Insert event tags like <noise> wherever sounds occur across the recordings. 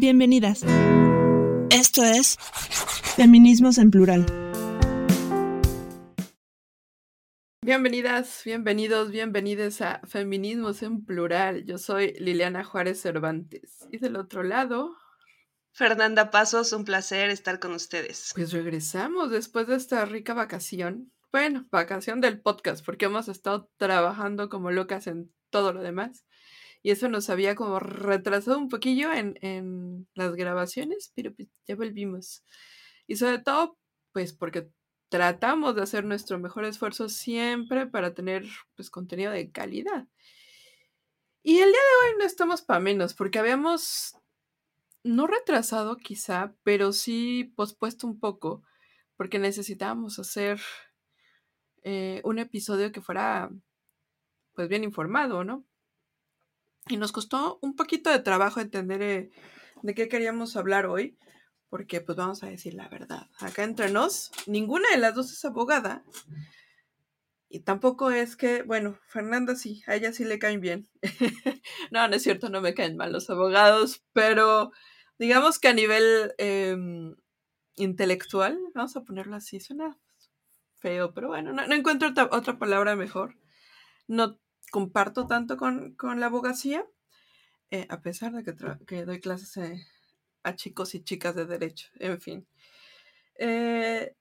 Bienvenidas. Esto es Feminismos en Plural. Bienvenidas, bienvenidos, bienvenidas a Feminismos en Plural. Yo soy Liliana Juárez Cervantes. Y del otro lado, Fernanda Pasos, un placer estar con ustedes. Pues regresamos después de esta rica vacación. Bueno, vacación del podcast, porque hemos estado trabajando como locas en todo lo demás. Y eso nos había como retrasado un poquillo en, en las grabaciones, pero pues ya volvimos. Y sobre todo, pues porque tratamos de hacer nuestro mejor esfuerzo siempre para tener pues contenido de calidad. Y el día de hoy no estamos para menos, porque habíamos no retrasado quizá, pero sí pospuesto un poco, porque necesitábamos hacer eh, un episodio que fuera pues bien informado, ¿no? Y nos costó un poquito de trabajo entender eh, de qué queríamos hablar hoy, porque pues vamos a decir la verdad. Acá entre nos, ninguna de las dos es abogada. Y tampoco es que, bueno, Fernanda sí, a ella sí le caen bien. <laughs> no, no es cierto, no me caen mal los abogados, pero digamos que a nivel em, intelectual, vamos a ponerlo así, suena feo, pero bueno, no, encuentro otra, palabra mejor. No comparto tanto con, la abogacía, eh, a pesar de que, que doy clases eh, a chicos y chicas de derecho, en fin. Eh,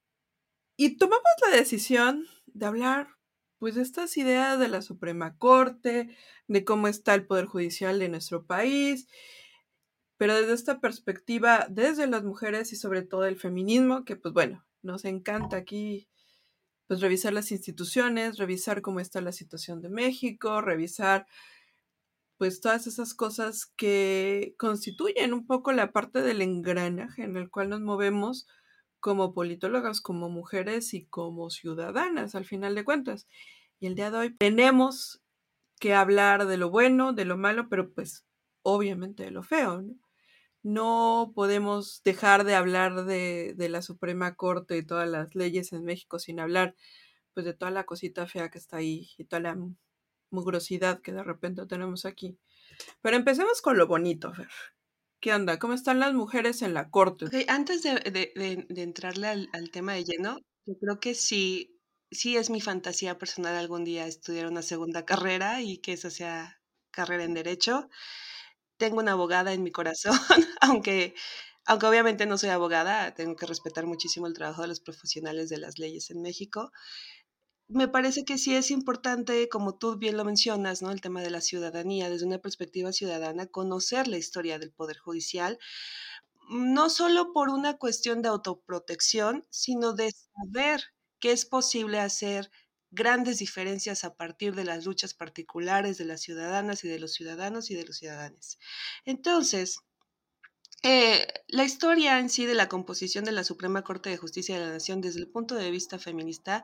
y tomamos la decisión de hablar pues de estas ideas de la Suprema Corte, de cómo está el Poder Judicial de nuestro país, pero desde esta perspectiva, desde las mujeres y sobre todo el feminismo, que pues bueno, nos encanta aquí pues revisar las instituciones, revisar cómo está la situación de México, revisar pues todas esas cosas que constituyen un poco la parte del engranaje en el cual nos movemos como politólogas, como mujeres y como ciudadanas, al final de cuentas. Y el día de hoy tenemos que hablar de lo bueno, de lo malo, pero pues obviamente de lo feo. No, no podemos dejar de hablar de, de, la Suprema Corte y todas las leyes en México sin hablar pues de toda la cosita fea que está ahí y toda la mugrosidad que de repente tenemos aquí. Pero empecemos con lo bonito, Fer. ¿Qué onda? ¿Cómo están las mujeres en la corte? antes de, entrarle al, tema de lleno, yo creo que sí, sí es mi fantasía personal algún día estudiar una segunda carrera y que esa sea carrera en derecho. Tengo una abogada en mi corazón, <laughs> aunque, aunque obviamente no soy abogada, tengo que respetar muchísimo el trabajo de los profesionales de las leyes en México me parece que sí es importante, como tú bien lo mencionas, ¿no? El tema de la ciudadanía, desde una perspectiva ciudadana, conocer la historia del Poder Judicial, no solo por una cuestión de autoprotección, sino de saber que es posible hacer grandes diferencias a partir de las luchas particulares de las ciudadanas y de los ciudadanos y de los ciudadanos. Entonces, eh, la historia en sí de la composición de la Suprema Corte de Justicia de la Nación desde el punto de vista feminista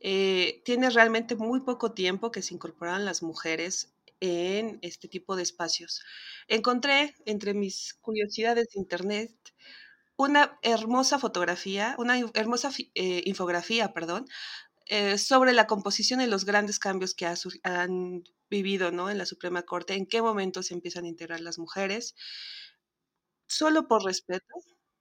eh, tiene realmente muy poco tiempo que se incorporaron las mujeres en este tipo de espacios. Encontré entre mis curiosidades de internet una hermosa fotografía, una hermosa eh, infografía, perdón, sobre la composición y los grandes cambios que han vivido ¿no? en la Suprema Corte, en qué momento se empiezan a integrar las mujeres solo por respeto,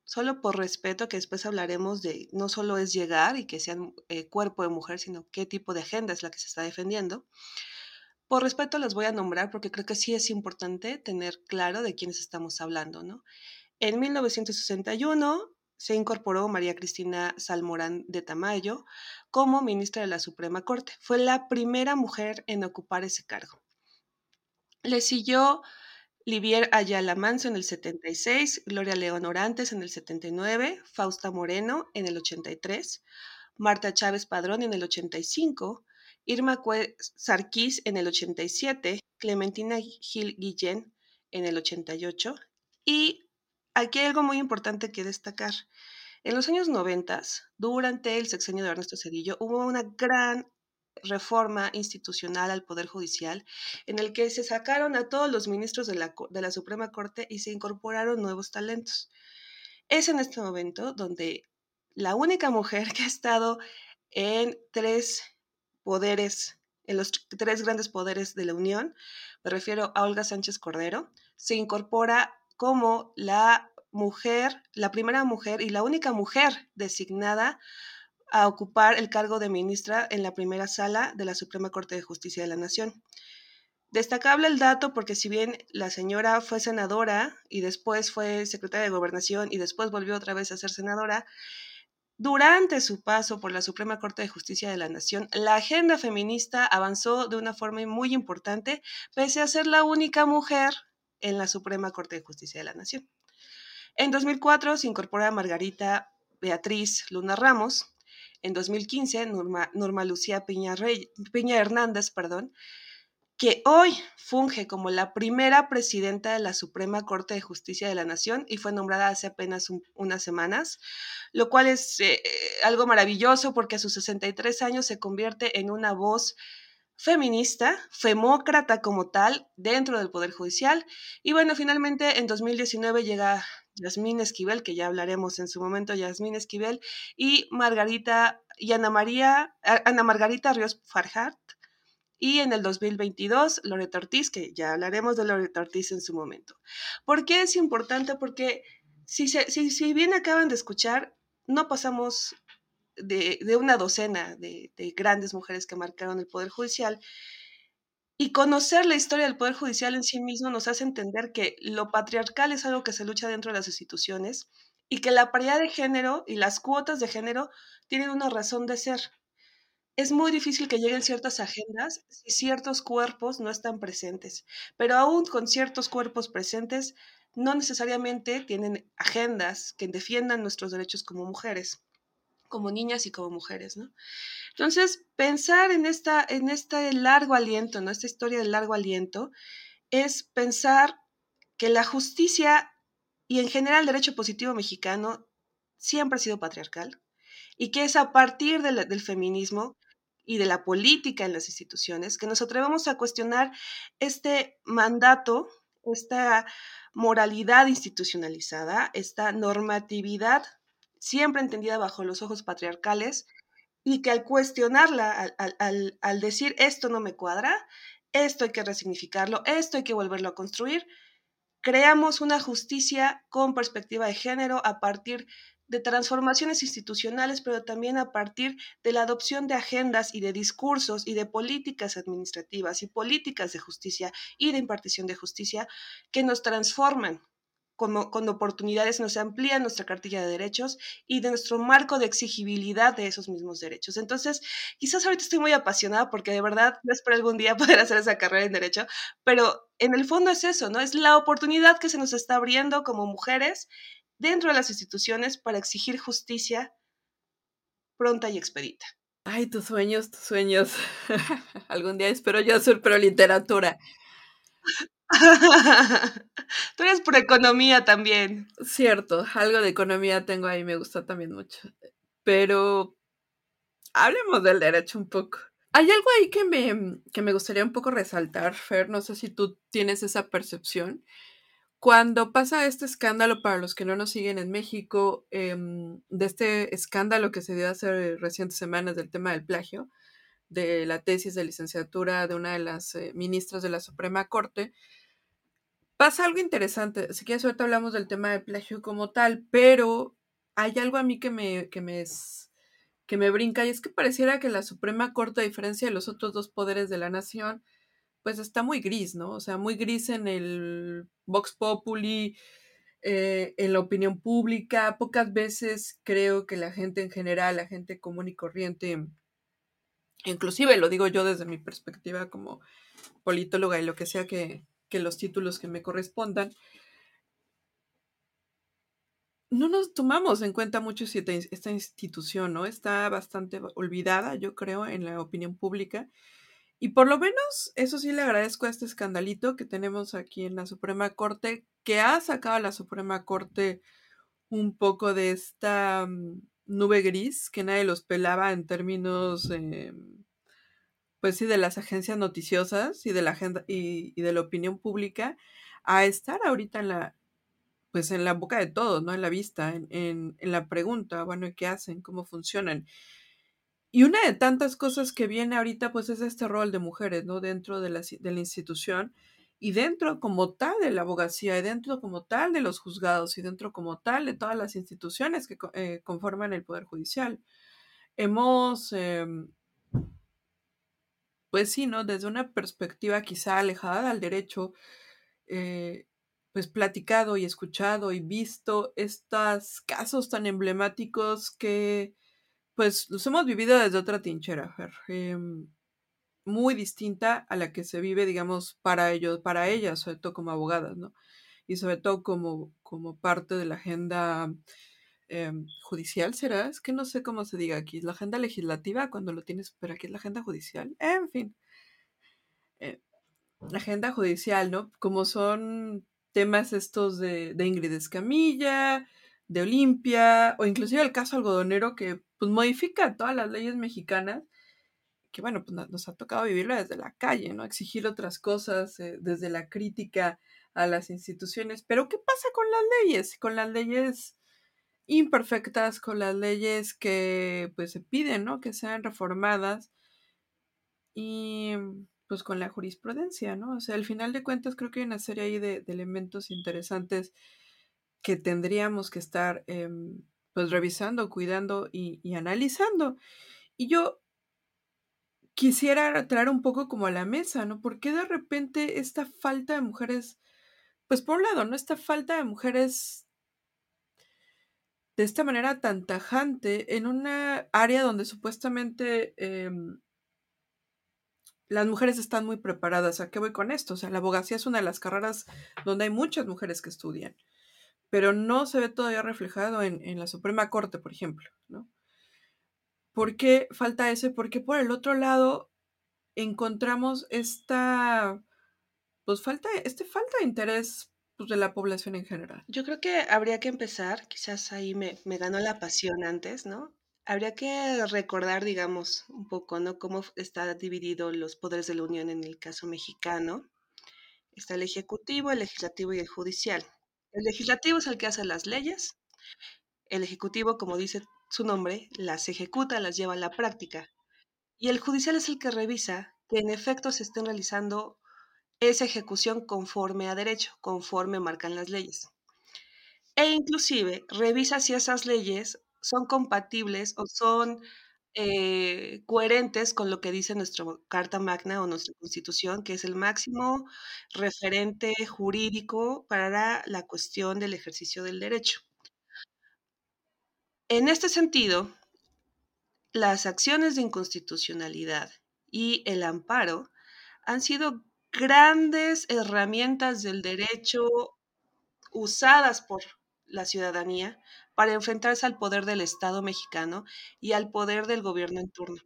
solo por respeto, que después hablaremos de no solo es llegar y que sean eh, cuerpo de mujer, sino qué tipo de agenda es la que se está defendiendo. Por respeto las voy a nombrar porque creo que sí es importante tener claro de quiénes estamos hablando, ¿no? En 1961 se incorporó María Cristina Salmorán de Tamayo como ministra de la Suprema Corte. Fue la primera mujer en ocupar ese cargo. Le siguió Livier Ayala Manso en el 76, Gloria León Orantes en el 79, Fausta Moreno en el 83, Marta Chávez Padrón en el 85, Irma Sarquís en el 87, Clementina Gil Guillén en el 88. Y aquí hay algo muy importante que destacar. En los años 90, durante el sexenio de Ernesto Cedillo, hubo una gran reforma institucional al Poder Judicial, en el que se sacaron a todos los ministros de la, de la Suprema Corte y se incorporaron nuevos talentos. Es en este momento donde la única mujer <laughs> que ha estado en tres poderes, en los tres grandes poderes de la Unión, me refiero a Olga Sánchez Cordero, se incorpora como la mujer, la primera mujer y la única mujer designada a ocupar el cargo de ministra en la primera sala de la Suprema Corte de Justicia de la Nación. Destacable el dato porque si bien la señora fue senadora y después fue secretaria de gobernación y después volvió otra vez a ser senadora, durante su paso por la Suprema Corte de Justicia de la Nación, la agenda feminista avanzó de una forma muy importante, pese a ser la única mujer en la Suprema Corte de Justicia de la Nación. En 2004 se incorpora Margarita Beatriz Luna Ramos. En 2015, Norma, Lucía Piña, Piña Hernández, perdón, que hoy funge como la primera presidenta de la Suprema Corte de Justicia de la Nación y fue nombrada hace apenas unas semanas, lo cual es eh, algo maravilloso porque a sus 63 años se convierte en una voz feminista, femócrata como tal, dentro del Poder Judicial. Y bueno, finalmente en 2019 llega Yasmín Esquivel, que ya hablaremos en su momento, Yasmín Esquivel, y Margarita y Ana María, Ana Margarita Ríos Farjart, y en el 2022 Loreto Ortiz, que ya hablaremos de Loreto Ortiz en su momento. ¿Por qué es importante? Porque si, si, bien acaban de escuchar, no pasamos de, una docena de, de, grandes mujeres que marcaron el Poder Judicial. Y conocer la historia del Poder Judicial en sí mismo nos hace entender que lo patriarcal es algo que se lucha dentro de las instituciones y que la paridad de género y las cuotas de género tienen una razón de ser es muy difícil que lleguen ciertas agendas si ciertos cuerpos no están presentes, pero aún con ciertos cuerpos presentes, no necesariamente tienen agendas que defiendan nuestros derechos como mujeres, como niñas y como mujeres, ¿no? Entonces, pensar en, esta, en este largo aliento, ¿no? Esta historia del largo aliento, es pensar que la justicia y en general el derecho positivo mexicano siempre ha sido patriarcal y que es a partir del feminismo y de la política en las instituciones, que nos atrevemos a cuestionar este mandato, esta moralidad institucionalizada, esta normatividad siempre entendida bajo los ojos patriarcales y que al cuestionarla, al, decir esto no me cuadra, esto hay que resignificarlo, esto hay que volverlo a construir, creamos una justicia con perspectiva de género a partir de transformaciones institucionales, pero también a partir de la adopción de agendas y de discursos y de políticas administrativas y políticas de justicia y de impartición de justicia que nos transforman como, con oportunidades, nos amplían nuestra cartilla de derechos y de nuestro marco de exigibilidad de esos mismos derechos. Entonces, quizás ahorita estoy muy apasionada porque de verdad no espero algún día <laughs> poder hacer esa carrera en derecho, pero en el fondo es eso, ¿no? Es la oportunidad que se nos está abriendo como mujeres dentro de las instituciones para exigir justicia pronta y expedita. Ay, tus sueños, tus sueños. <laughs> Algún día espero yo hacer pero literatura. <laughs> Tú eres por economía también. Cierto, algo de economía tengo ahí, me gusta también mucho. Pero hablemos del derecho un poco. Hay algo ahí que me, que me gustaría un poco resaltar, Fer, no sé si tú tienes esa percepción, cuando pasa este escándalo, para los que no nos siguen en México, em, de este escándalo que se dio hace recientes semanas del tema del plagio, de la tesis de licenciatura de una de las eh, ministras de la Suprema Corte, pasa algo interesante. Si quieres, ahorita hablamos del tema del plagio como tal, pero hay algo a mí que me, que me, que me brinca y es que pareciera que la Suprema Corte, a diferencia de los otros dos poderes de la nación, pues está muy gris, ¿no? O sea, muy gris en el Vox Populi, eh, en la opinión pública. Pocas veces creo que la gente en general, la gente común y corriente, inclusive lo digo yo desde mi perspectiva como politóloga y lo que sea que, los títulos que me correspondan, no nos tomamos en cuenta mucho esta institución, ¿no? Está bastante olvidada, yo creo, en la opinión pública y por lo menos, eso sí le agradezco a este escandalito que tenemos aquí en la Suprema Corte, que ha sacado a la Suprema Corte un poco de esta mm, nube gris que nadie los pelaba en términos, pues sí, de las agencias noticiosas y de la agenda y, de la opinión pública, a estar ahorita en la, pues en la boca de todos, ¿no? En la vista, en, en, en la pregunta, bueno, ¿qué hacen? ¿Cómo funcionan? Y una de tantas cosas que viene ahorita, pues es este rol de mujeres, ¿no? Dentro de la, de la institución y dentro como tal de la abogacía, y dentro como tal de los juzgados, y dentro como tal de todas las instituciones que eh, conforman el Poder Judicial. Hemos, em, pues sí, ¿no? Desde una perspectiva quizá alejada del derecho, eh, pues platicado y escuchado y visto estos casos tan emblemáticos que pues los hemos vivido desde otra tinchera. Em, muy distinta a la que se vive, digamos, para ellos, para ellas, sobre todo como abogadas, ¿no? Y sobre todo como, como parte de la agenda em, judicial, ¿será? Es que no sé cómo se diga aquí. La agenda legislativa, cuando lo tienes, pero aquí es la agenda judicial. En fin. Eh, la agenda judicial, ¿no? Como son temas estos de, de Ingrid Escamilla, de Olimpia, o inclusive el caso algodonero que pues, modifica todas las leyes mexicanas que bueno, pues nos ha tocado vivirlo desde la calle, ¿no? Exigir otras cosas eh, desde la crítica a las instituciones. Pero ¿qué pasa con las leyes? Con las leyes imperfectas, con las leyes que pues se piden, ¿no? Que sean reformadas y pues con la jurisprudencia, ¿no? O sea, al final de cuentas creo que hay una serie ahí de, elementos interesantes que tendríamos que estar em, pues revisando, cuidando y, y analizando. Y yo quisiera traer un poco como a la mesa, ¿no? ¿Por qué de repente esta falta de mujeres, pues por un lado, ¿no? Esta falta de mujeres de esta manera tan tajante en una área donde supuestamente em, las mujeres están muy preparadas. ¿A qué voy con esto? O sea, la abogacía es una de las carreras donde hay muchas mujeres que estudian, pero no se ve todavía reflejado en, la Suprema Corte, por ejemplo, ¿no? ¿Por qué falta ese? Porque por el otro lado encontramos esta, pues falta, este falta de interés pues, de la población en general. Yo creo que habría que empezar, quizás ahí me, me ganó la pasión antes, ¿no? Habría que recordar, digamos, un poco, ¿no? Cómo está dividido los poderes de la Unión en el caso mexicano. Está el Ejecutivo, el Legislativo y el Judicial. El Legislativo es el que hace las leyes. El Ejecutivo, como dice su nombre, las ejecuta, las lleva a la práctica. Y el judicial es el que revisa que en efecto se estén realizando esa ejecución conforme a derecho, conforme marcan las leyes. E inclusive revisa si esas leyes son compatibles o son eh, coherentes con lo que dice nuestra Carta Magna o nuestra Constitución, que es el máximo referente jurídico para la cuestión del ejercicio del derecho. En este sentido, las acciones de inconstitucionalidad y el amparo han sido grandes herramientas del derecho usadas por la ciudadanía para enfrentarse al poder del Estado mexicano y al poder del gobierno en turno.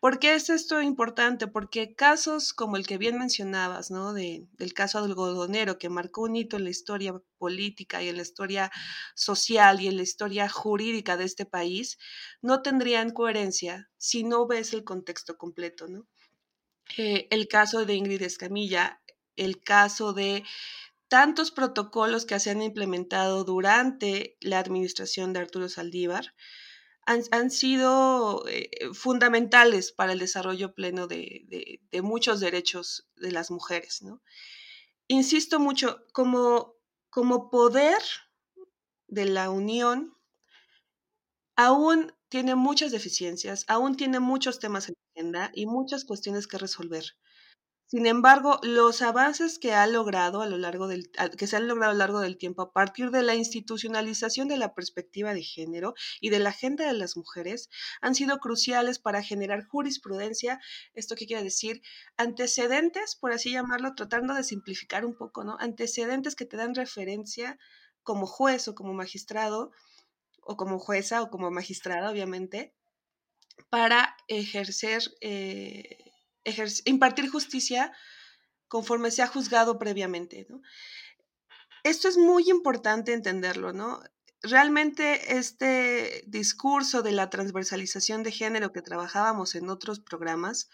¿Por qué es esto importante? Porque casos como el que bien mencionabas, ¿no? De, del caso algodonero, que marcó un hito en la historia política y en la historia social y en la historia jurídica de este país, no tendrían coherencia si no ves el contexto completo, ¿no? Eh, el caso de Ingrid Escamilla, el caso de tantos protocolos que se han implementado durante la administración de Arturo Saldívar, han, sido eh, fundamentales para el desarrollo pleno de, muchos derechos de las mujeres. ¿no? Insisto mucho, como, como poder de la Unión, aún tiene muchas deficiencias, aún tiene muchos temas en la agenda y muchas cuestiones que resolver. Sin embargo, los avances que ha logrado a lo largo del que se han logrado a lo largo del tiempo a partir de la institucionalización de la perspectiva de género y de la agenda de las mujeres han sido cruciales para generar jurisprudencia, esto qué quiere decir, antecedentes, por así llamarlo, tratando de simplificar un poco, ¿no? Antecedentes que te dan referencia como juez o como magistrado o como jueza o como magistrada, obviamente, para ejercer eh, impartir justicia conforme se ha juzgado previamente. Esto es muy importante entenderlo, ¿no? Realmente este discurso de la transversalización de género que trabajábamos en otros programas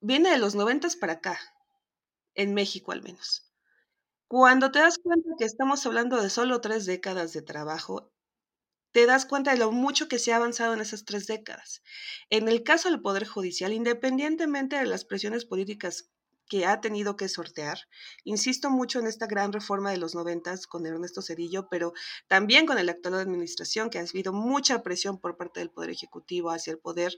viene de los noventas para acá, en México al menos. Cuando te das cuenta que estamos hablando de solo tres décadas de trabajo, te das cuenta de lo mucho que se ha avanzado en esas tres décadas. En el caso del Poder Judicial, independientemente de las presiones políticas que ha tenido que sortear. Insisto mucho en esta gran reforma de los noventas con Ernesto Cedillo, pero también con el actual administración, que ha habido mucha presión por parte del Poder Ejecutivo hacia el poder,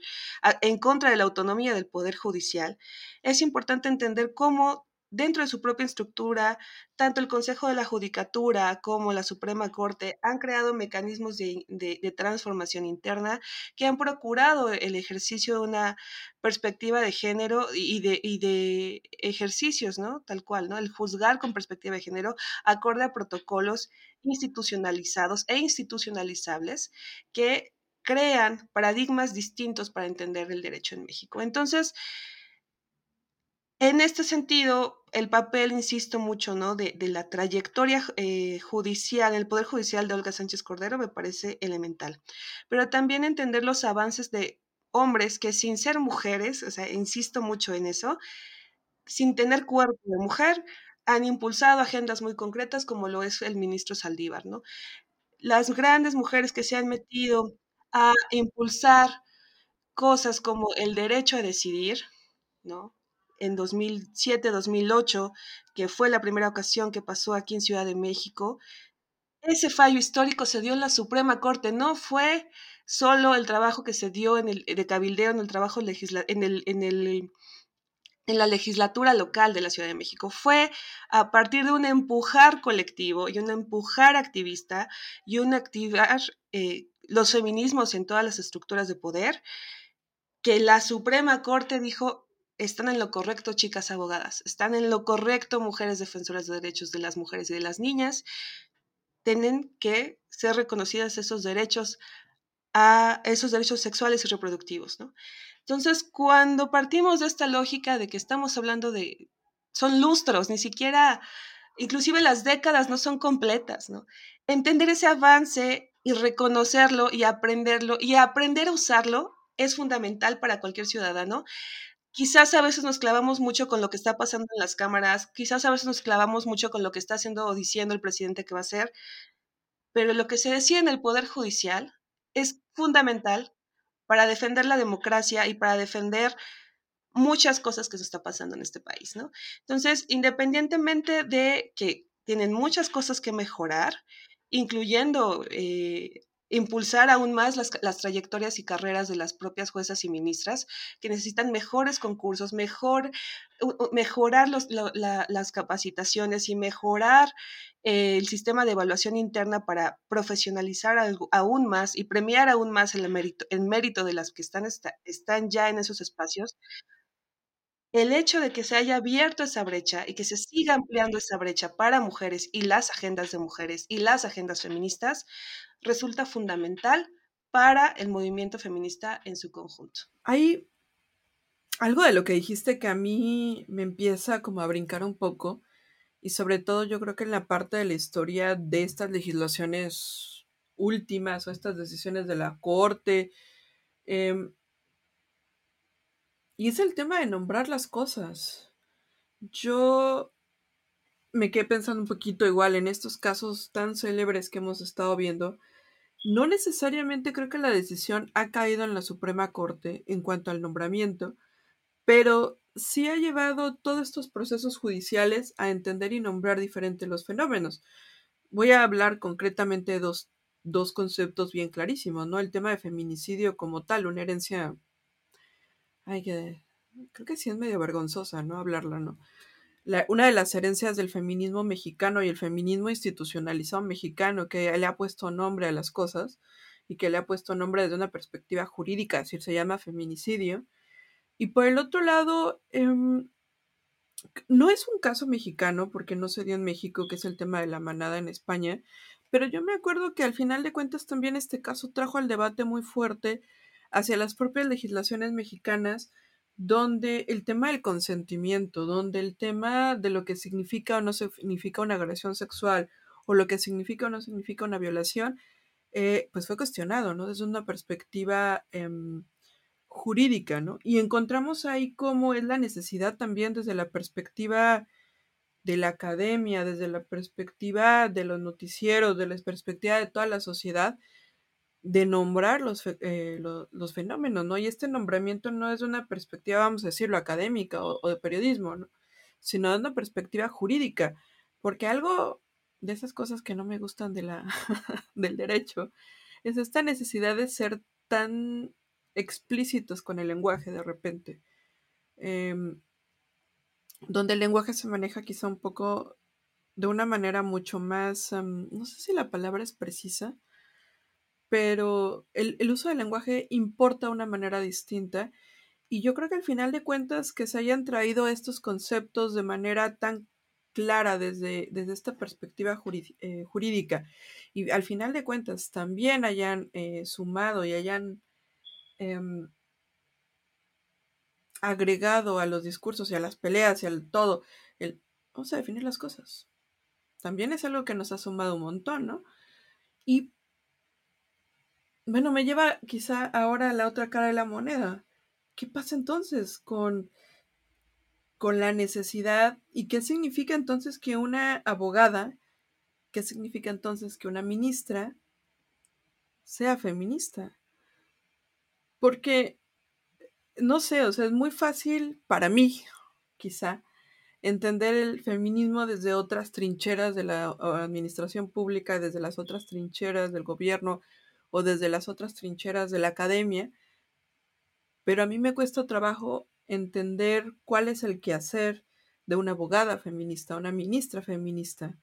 en contra de la autonomía del Poder Judicial. Es importante entender cómo dentro de su propia estructura, tanto el Consejo de la Judicatura como la Suprema Corte han creado mecanismos de, transformación interna que han procurado el ejercicio de una perspectiva de género y de, y de ejercicios, ¿no? Tal cual, ¿no? El juzgar con perspectiva de género acorde a protocolos institucionalizados e institucionalizables que crean paradigmas distintos para entender el derecho en México. Entonces, en este sentido, el papel, insisto mucho, ¿no? De, la trayectoria eh, judicial, el Poder Judicial de Olga Sánchez Cordero me parece elemental. Pero también entender los avances de hombres que sin ser mujeres, o sea, insisto mucho en eso, sin tener cuerpo de mujer, han impulsado agendas muy concretas como lo es el ministro Saldívar, ¿no? Las grandes mujeres que se han metido a impulsar cosas como el derecho a decidir, ¿no? En 2007-2008, que fue la primera ocasión que pasó aquí en Ciudad de México, ese fallo histórico se dio en la Suprema Corte, no fue solo el trabajo que se dio en el, de cabildeo en el trabajo legisla, en, el, en, el, en la legislatura local de la Ciudad de México. Fue a partir de un empujar colectivo y un empujar activista y un activar eh, los feminismos en todas las estructuras de poder que la Suprema Corte dijo, están en lo correcto, chicas abogadas, están en lo correcto, mujeres defensoras de derechos de las mujeres y de las niñas. Tienen que ser reconocidas esos derechos a esos derechos sexuales y reproductivos, ¿no? Entonces, cuando partimos de esta lógica de que estamos hablando de, son lustros, ni siquiera, inclusive las décadas no son completas, ¿no? Entender ese avance y reconocerlo y aprenderlo y aprender a usarlo es fundamental para cualquier ciudadano quizás a veces nos clavamos mucho con lo que está pasando en las cámaras, quizás a veces nos clavamos mucho con lo que está haciendo o diciendo el presidente que va a hacer, pero lo que se decide en el Poder Judicial es fundamental para defender la democracia y para defender muchas cosas que se está pasando en este país, ¿no? Entonces, independientemente de que tienen muchas cosas que mejorar, incluyendo eh, impulsar aún más las, trayectorias y carreras de las propias juezas y ministras, que necesitan mejores concursos, mejor, mejorar las capacitaciones y mejorar eh, el sistema de evaluación interna para profesionalizar aún más y premiar aún más el mérito, el mérito de las que están, están ya en esos espacios, el hecho de que se haya abierto esa brecha y que se siga ampliando esa brecha para mujeres y las agendas de mujeres y las agendas feministas resulta fundamental para el movimiento feminista en su conjunto. Hay algo de lo que dijiste que a mí me empieza como a brincar un poco y sobre todo yo creo que en la parte de la historia de estas legislaciones últimas o estas decisiones de la corte em, y es el tema de nombrar las cosas. Yo me quedé pensando un poquito igual en estos casos tan célebres que hemos estado viendo. No necesariamente creo que la decisión ha caído en la Suprema Corte en cuanto al nombramiento, pero sí ha llevado todos estos procesos judiciales a entender y nombrar diferentes los fenómenos. Voy a hablar concretamente de dos, dos conceptos bien clarísimos, ¿no? El tema de feminicidio como tal, una herencia Ay, que creo que sí es medio vergonzosa, ¿no? Hablarla, ¿no? una de las herencias del feminismo mexicano y el feminismo institucionalizado mexicano que le ha puesto nombre a las cosas y que le ha puesto nombre desde una perspectiva jurídica, es decir, se llama feminicidio. Y por el otro lado, em, no es un caso mexicano porque no se dio en México, que es el tema de la manada en España, pero yo me acuerdo que al final de cuentas también este caso trajo al debate muy fuerte hacia las propias legislaciones mexicanas, donde el tema del consentimiento, donde el tema de lo que significa o no significa una agresión sexual o lo que significa o no significa una violación, eh, pues fue cuestionado, ¿no? Desde una perspectiva em, jurídica, ¿no? Y encontramos ahí cómo es la necesidad también desde la perspectiva de la academia, desde la perspectiva de los noticieros, de la perspectiva de toda la sociedad, de nombrar eh, los, fenómenos, ¿no? Y este nombramiento no es una perspectiva, vamos a decirlo, académica o, de periodismo, ¿no? sino de una perspectiva jurídica, porque algo de esas cosas que no me gustan de la, <laughs> del derecho es esta necesidad de ser tan explícitos con el lenguaje de repente, em, donde el lenguaje se maneja quizá un poco de una manera mucho más, no sé si la palabra es precisa, pero el, el, uso del lenguaje importa de una manera distinta. Y yo creo que al final de cuentas que se hayan traído estos conceptos de manera tan clara desde, desde esta perspectiva eh, jurídica y al final de cuentas también hayan eh, sumado y hayan em, agregado a los discursos y a las peleas y al todo, el vamos a definir las cosas. También es algo que nos ha sumado un montón, ¿no? Y bueno, me lleva quizá ahora a la otra cara de la moneda. ¿Qué pasa entonces con, con la necesidad y qué significa entonces que una abogada, qué significa entonces que una ministra sea feminista? Porque, no sé, o sea, es muy fácil para mí, quizá, entender el feminismo desde otras trincheras de la administración pública, desde las otras trincheras del gobierno, o desde las otras trincheras de la academia, pero a mí me cuesta trabajo entender cuál es el quehacer de una abogada feminista, una ministra feminista.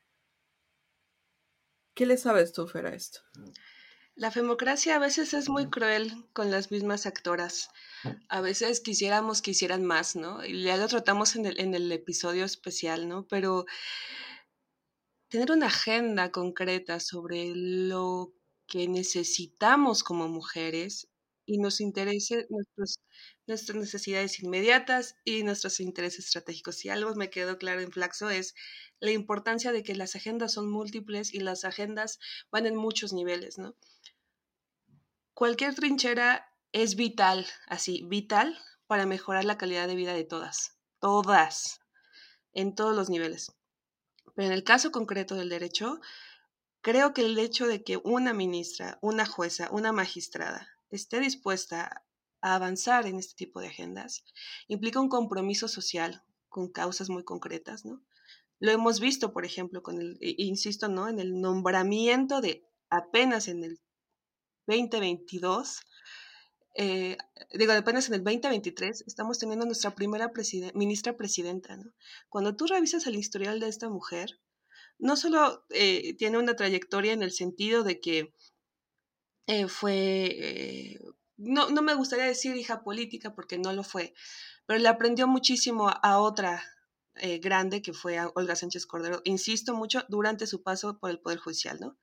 ¿Qué le sabes tú, Fer, a esto? La femocracia a veces es muy cruel con las mismas actoras. A veces quisiéramos que hicieran más, ¿no? Y ya lo tratamos en el, en el episodio especial, ¿no? Pero tener una agenda concreta sobre lo que necesitamos como mujeres y nos interese nuestros, nuestras necesidades inmediatas y nuestros intereses estratégicos. Si algo me quedó claro en Flaxo es la importancia de que las agendas son múltiples y las agendas van en muchos niveles, ¿no? Cualquier trinchera es vital, así, vital para mejorar la calidad de vida de todas, todas, en todos los niveles. Pero en el caso concreto del derecho, Creo que el hecho de que una ministra, una jueza, una magistrada esté dispuesta a avanzar en este tipo de agendas implica un compromiso social con causas muy concretas, ¿no? Lo hemos visto, por ejemplo, con el, insisto, ¿no? En el nombramiento de apenas en el 2022, eh, digo, apenas en el 2023, estamos teniendo nuestra primera ministra presidenta, ¿no? Cuando tú revisas el historial de esta mujer, no solo eh, tiene una trayectoria en el sentido de que eh, fue, eh, no, no, me gustaría decir hija política porque no lo fue, pero le aprendió muchísimo a otra grande que fue a Olga Sánchez Cordero, insisto mucho, durante su paso por el Poder Judicial, ¿no?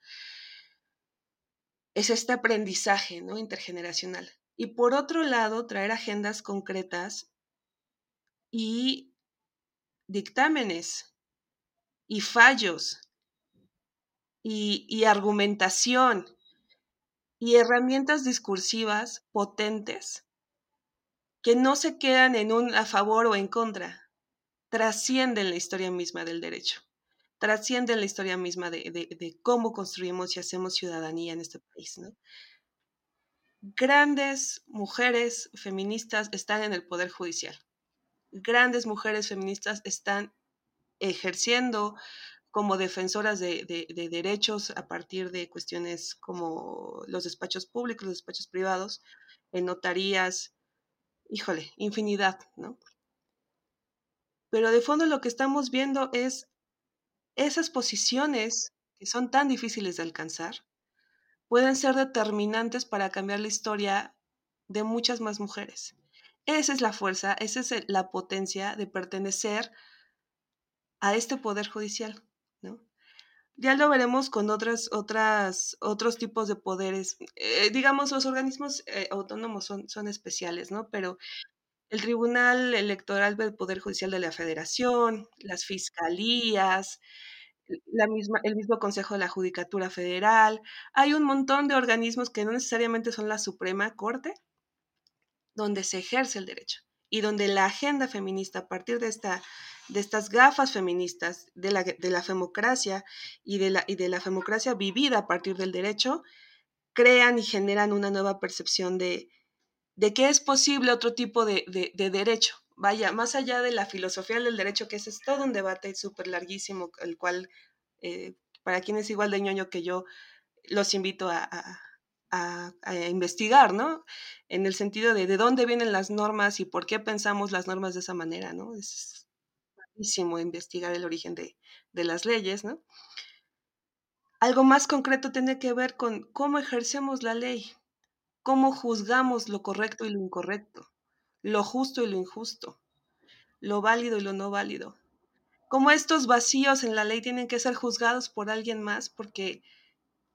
Es este aprendizaje, ¿no? Intergeneracional. Y por otro lado, traer agendas concretas y dictámenes y fallos y, argumentación y herramientas discursivas potentes que no se quedan en un a favor o en contra, trascienden la historia misma del derecho, trascienden la historia misma de, cómo construimos y hacemos ciudadanía en este país. Grandes mujeres feministas están en el Poder Judicial. Grandes mujeres feministas están ejerciendo como defensoras de, derechos a partir de cuestiones como los despachos públicos, los despachos privados, en notarías, híjole, infinidad, ¿no? Pero de fondo lo que estamos viendo es esas posiciones que son tan difíciles de alcanzar, pueden ser determinantes para cambiar la historia de muchas más mujeres. Esa es la fuerza, esa es la potencia de pertenecer a este poder judicial, ¿no? Ya lo veremos con otras, otras, otros tipos de poderes. Eh, digamos, los organismos eh, autónomos son, son especiales, ¿no? Pero el Tribunal Electoral del Poder Judicial de la Federación, las fiscalías, la misma, el mismo Consejo de la Judicatura Federal, hay un montón de organismos que no necesariamente son la Suprema Corte, donde se ejerce el derecho y donde la agenda feminista a partir de, esta, de estas gafas feministas, de la, de la femocracia y de la, y de la femocracia vivida a partir del derecho, crean y generan una nueva percepción de, de que es posible otro tipo de, de, derecho, vaya, más allá de la filosofía del derecho, que ese es todo un debate súper larguísimo, el cual, eh, para quien es igual de ñoño que yo, los invito a, investigar, ¿no? En el sentido de de dónde vienen las normas y por qué pensamos las normas de esa manera, ¿no? Buenísimo investigar el origen de, de las leyes, ¿no? Algo más concreto tiene que ver con cómo ejercemos la ley, cómo juzgamos lo correcto y lo incorrecto, lo justo y lo injusto, lo válido y lo no válido. Cómo estos vacíos en la ley tienen que ser juzgados por alguien más, porque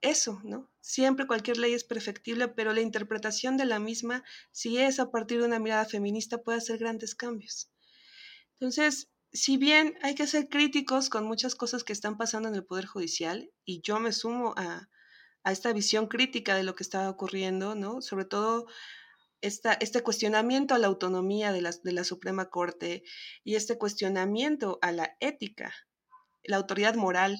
eso, ¿no? Siempre cualquier ley es perfectible, pero la interpretación de la misma, si es a partir de una mirada feminista, puede hacer grandes cambios. Entonces, si bien hay que ser críticos con muchas cosas que están pasando en el Poder Judicial, y yo me sumo a, a esta visión crítica de lo que está ocurriendo, ¿no? Sobre todo esta, este cuestionamiento a la autonomía de la, de la Suprema Corte y este cuestionamiento a la ética, la autoridad moral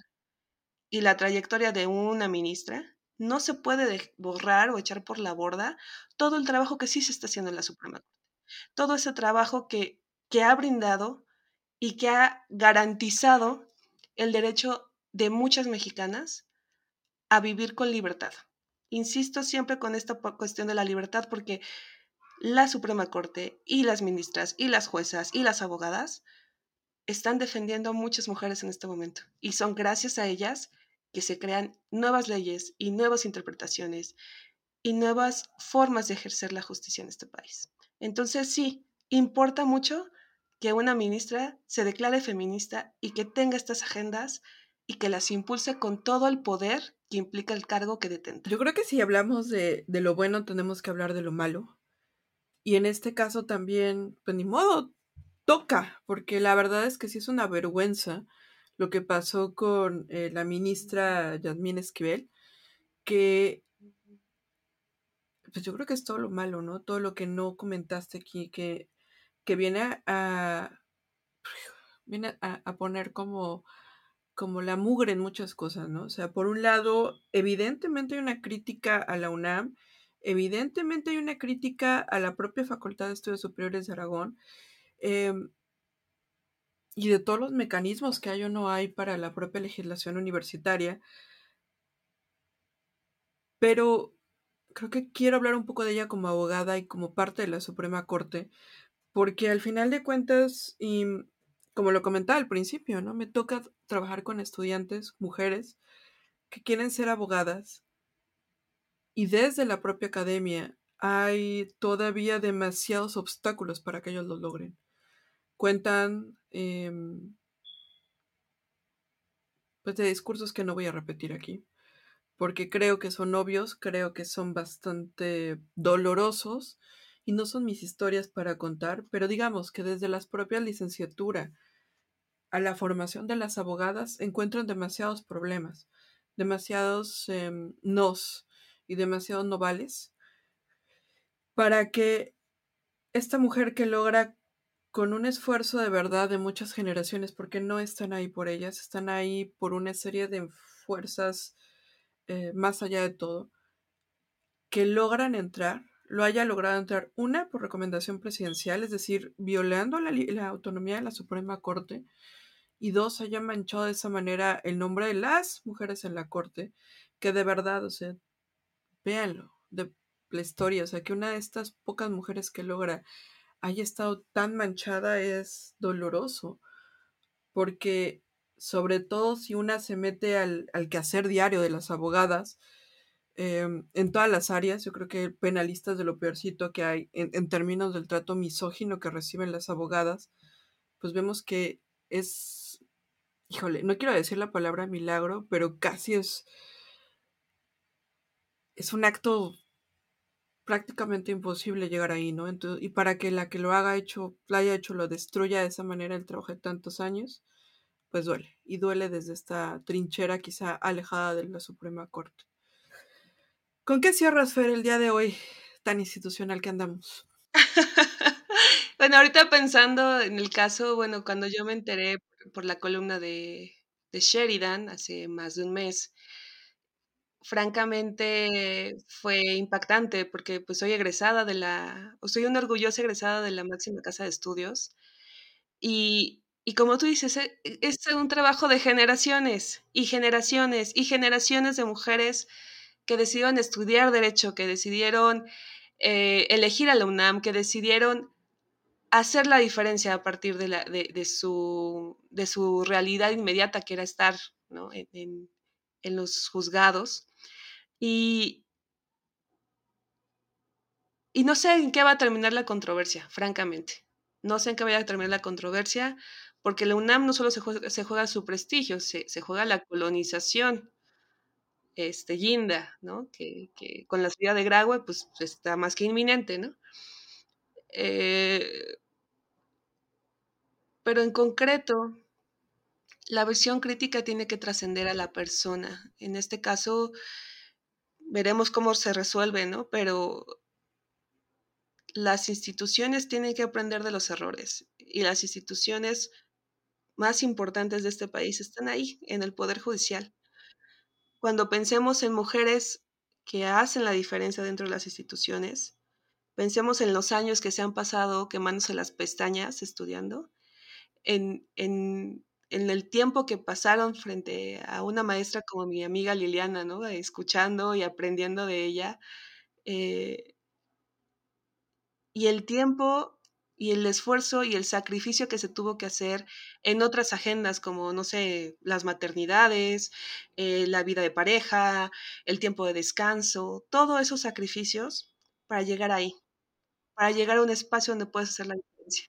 y la trayectoria de una ministra, no se puede borrar o echar por la borda todo el trabajo que sí se está haciendo en la Suprema Corte. Todo ese trabajo que, que ha brindado y que ha garantizado el derecho de muchas mexicanas a vivir con libertad. Insisto siempre con esta cuestión de la libertad porque la Suprema Corte y las ministras y las juezas y las abogadas están defendiendo a muchas mujeres en este momento y son gracias a ellas que se crean nuevas leyes y nuevas interpretaciones y nuevas formas de ejercer la justicia en este país. Entonces sí, importa mucho que una ministra se declare feminista y que tenga estas agendas y que las impulse con todo el poder que implica el cargo que detenta. Yo creo que si hablamos de, de lo bueno, tenemos que hablar de lo malo. Y en este caso también, pues ni modo, toca, porque la verdad es que sí es una vergüenza lo que pasó con eh, la ministra Yasmín Esquivel, que pues yo creo que es todo lo malo, ¿no? Todo lo que no comentaste aquí, que, que viene a, viene a, poner como como la mugre en muchas cosas, ¿no? O sea, por un lado, evidentemente hay una crítica a la UNAM, evidentemente hay una crítica a la propia Facultad de Estudios Superiores de Aragón em, y de todos los mecanismos que hay o no hay para la propia legislación universitaria. Pero creo que quiero hablar un poco de ella como abogada y como parte de la Suprema Corte, porque al final de cuentas, y como lo comentaba al principio, ¿no? Me toca trabajar con estudiantes, mujeres, que quieren ser abogadas. Y desde la propia academia hay todavía demasiados obstáculos para que ellos lo logren. Cuentan em, pues de discursos que no voy a repetir aquí, porque creo que son obvios, creo que son bastante dolorosos y no son mis historias para contar, pero digamos que desde las propias licenciaturas a la formación de las abogadas encuentran demasiados problemas, demasiados em, nos y demasiados novales para que esta mujer que logra con un esfuerzo de verdad de muchas generaciones, porque no están ahí por ellas, están ahí por una serie de fuerzas eh, más allá de todo, que logran entrar, lo haya logrado entrar, una por recomendación presidencial, es decir, violando la, la autonomía de la Suprema Corte, y dos, haya manchado de esa manera el nombre de las mujeres en la corte, que de verdad, o sea, véanlo, de la historia, o sea, que una de estas pocas mujeres que logra haya estado tan manchada es doloroso, porque sobre todo si una se mete al, quehacer diario de las abogadas, em, en todas las áreas, yo creo que penalistas de lo peorcito que hay en, en términos del trato misógino que reciben las abogadas, pues vemos que es híjole, no quiero decir la palabra milagro, pero casi es, es un acto prácticamente imposible llegar ahí, ¿no? Entonces, y para que la que lo haga hecho, la haya hecho, lo destruya de esa manera el trabajo de tantos años, pues duele. Y duele desde esta trinchera quizá alejada de la Suprema Corte. ¿Con qué cierras, Fer, el día de hoy tan institucional que andamos? <laughs> bueno, ahorita pensando en el caso, bueno, cuando yo me enteré por la columna de, Sheridan hace más de un mes, francamente fue impactante porque pues soy egresada de la, o soy una orgullosa egresada de la máxima casa de estudios y, y como tú dices, e, e, es un trabajo de generaciones y generaciones y generaciones de mujeres que decidieron estudiar derecho, que decidieron eh, elegir a la UNAM, que decidieron hacer la diferencia a partir de, su, de su realidad inmediata, que era estar en, en, los juzgados. Y, y no sé en qué va a terminar la controversia, francamente. No sé en qué va a terminar la controversia, porque la UNAM no solo se juega, se juega su prestigio, se, se, juega la colonización este, guinda, ¿no? Que, que, con la ciudad de Graue, pues está más que inminente, ¿no? Eh, pero en concreto, la visión crítica tiene que trascender a la persona. En este caso, veremos cómo se resuelve, ¿no? Pero las instituciones tienen que aprender de los errores y las instituciones más importantes de este país están ahí, en el Poder Judicial. Cuando pensemos en mujeres que hacen la diferencia dentro de las instituciones, pensemos en los años que se han pasado quemándose las pestañas estudiando, en, el tiempo que pasaron frente a una maestra como mi amiga Liliana, ¿no? Escuchando y aprendiendo de ella. Eh, y el tiempo y el esfuerzo y el sacrificio que se tuvo que hacer en otras agendas como, no sé, las maternidades, eh, la vida de pareja, el tiempo de descanso, todos esos sacrificios para llegar ahí, para llegar a un espacio donde puedes hacer la diferencia.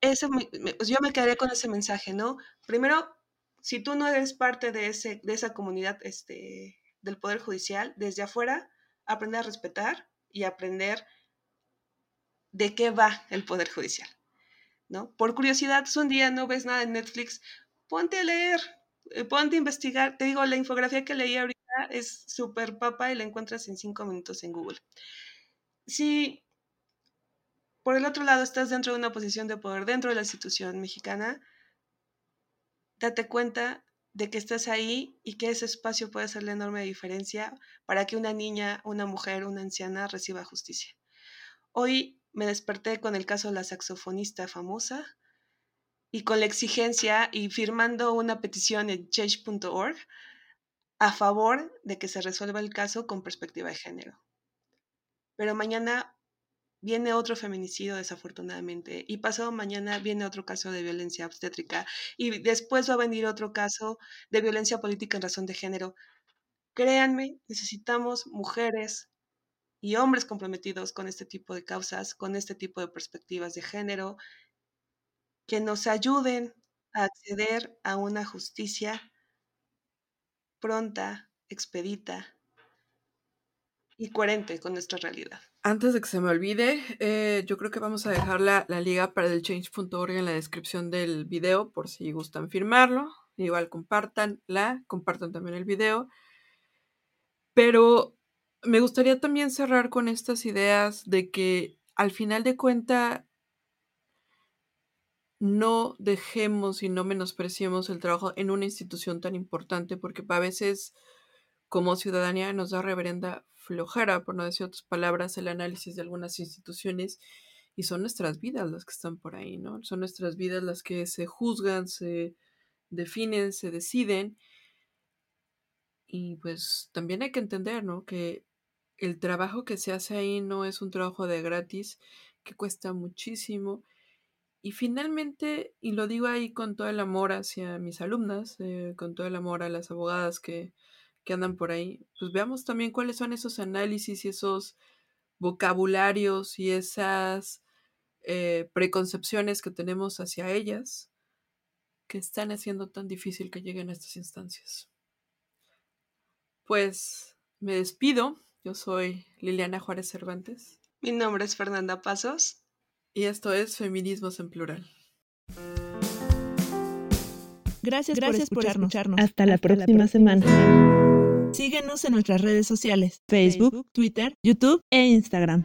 Ese, pues, yo me quedaría con ese mensaje, ¿no? Primero, si tú no eres parte de, ese, de esa comunidad este, del Poder Judicial, desde afuera, aprender a respetar y aprender de qué va el Poder Judicial. ¿no? Por curiosidad, si un día no ves nada en Netflix, ponte a leer, eh, ponte a investigar. Te digo, la infografía que leí ahorita es súper papa y la encuentras en cinco minutos en Google. Si por el otro lado estás dentro de una posición de poder dentro de la institución mexicana, date cuenta de que estás ahí y que ese espacio puede hacer la enorme diferencia para que una niña, una mujer, una anciana reciba justicia. Hoy me desperté con el caso de la saxofonista famosa y con la exigencia y firmando una petición en change.org a favor de que se resuelva el caso con perspectiva de género. Pero mañana viene otro feminicidio desafortunadamente y pasado mañana viene otro caso de violencia obstétrica y después va a venir otro caso de violencia política en razón de género. Créanme, necesitamos mujeres y hombres comprometidos con este tipo de causas, con este tipo de perspectivas de género, que nos ayuden a acceder a una justicia pronta, expedita y coherente con nuestra realidad. Antes de que se me olvide, eh, yo creo que vamos a dejar la, la liga para el change.org en la descripción del video por si gustan firmarlo. Igual compartanla, compartan también el video. Pero me gustaría también cerrar con estas ideas de que al final de cuenta no dejemos y no menospreciemos el trabajo en una institución tan importante porque a veces como ciudadanía nos da reverenda flojera, por no decir otras palabras, el análisis de algunas instituciones y son nuestras vidas las que están por ahí, ¿no? Son nuestras vidas las que se juzgan, se definen, se deciden y pues también hay que entender, ¿no? Que el trabajo que se hace ahí no es un trabajo de gratis, que cuesta muchísimo. Y finalmente, y lo digo ahí con todo el amor hacia mis alumnas, eh, con todo el amor a las abogadas que, que andan por ahí, pues veamos también cuáles son esos análisis y esos vocabularios y esas eh, preconcepciones que tenemos hacia ellas que están haciendo tan difícil que lleguen a estas instancias. Pues me despido yo soy Liliana Juárez Cervantes. Mi nombre es Fernanda Pasos. Y esto es Feminismos en Plural. Gracias, Gracias por, escucharnos. Hasta, la, próxima semana. Síguenos en nuestras redes sociales, Facebook, Twitter, YouTube e Instagram.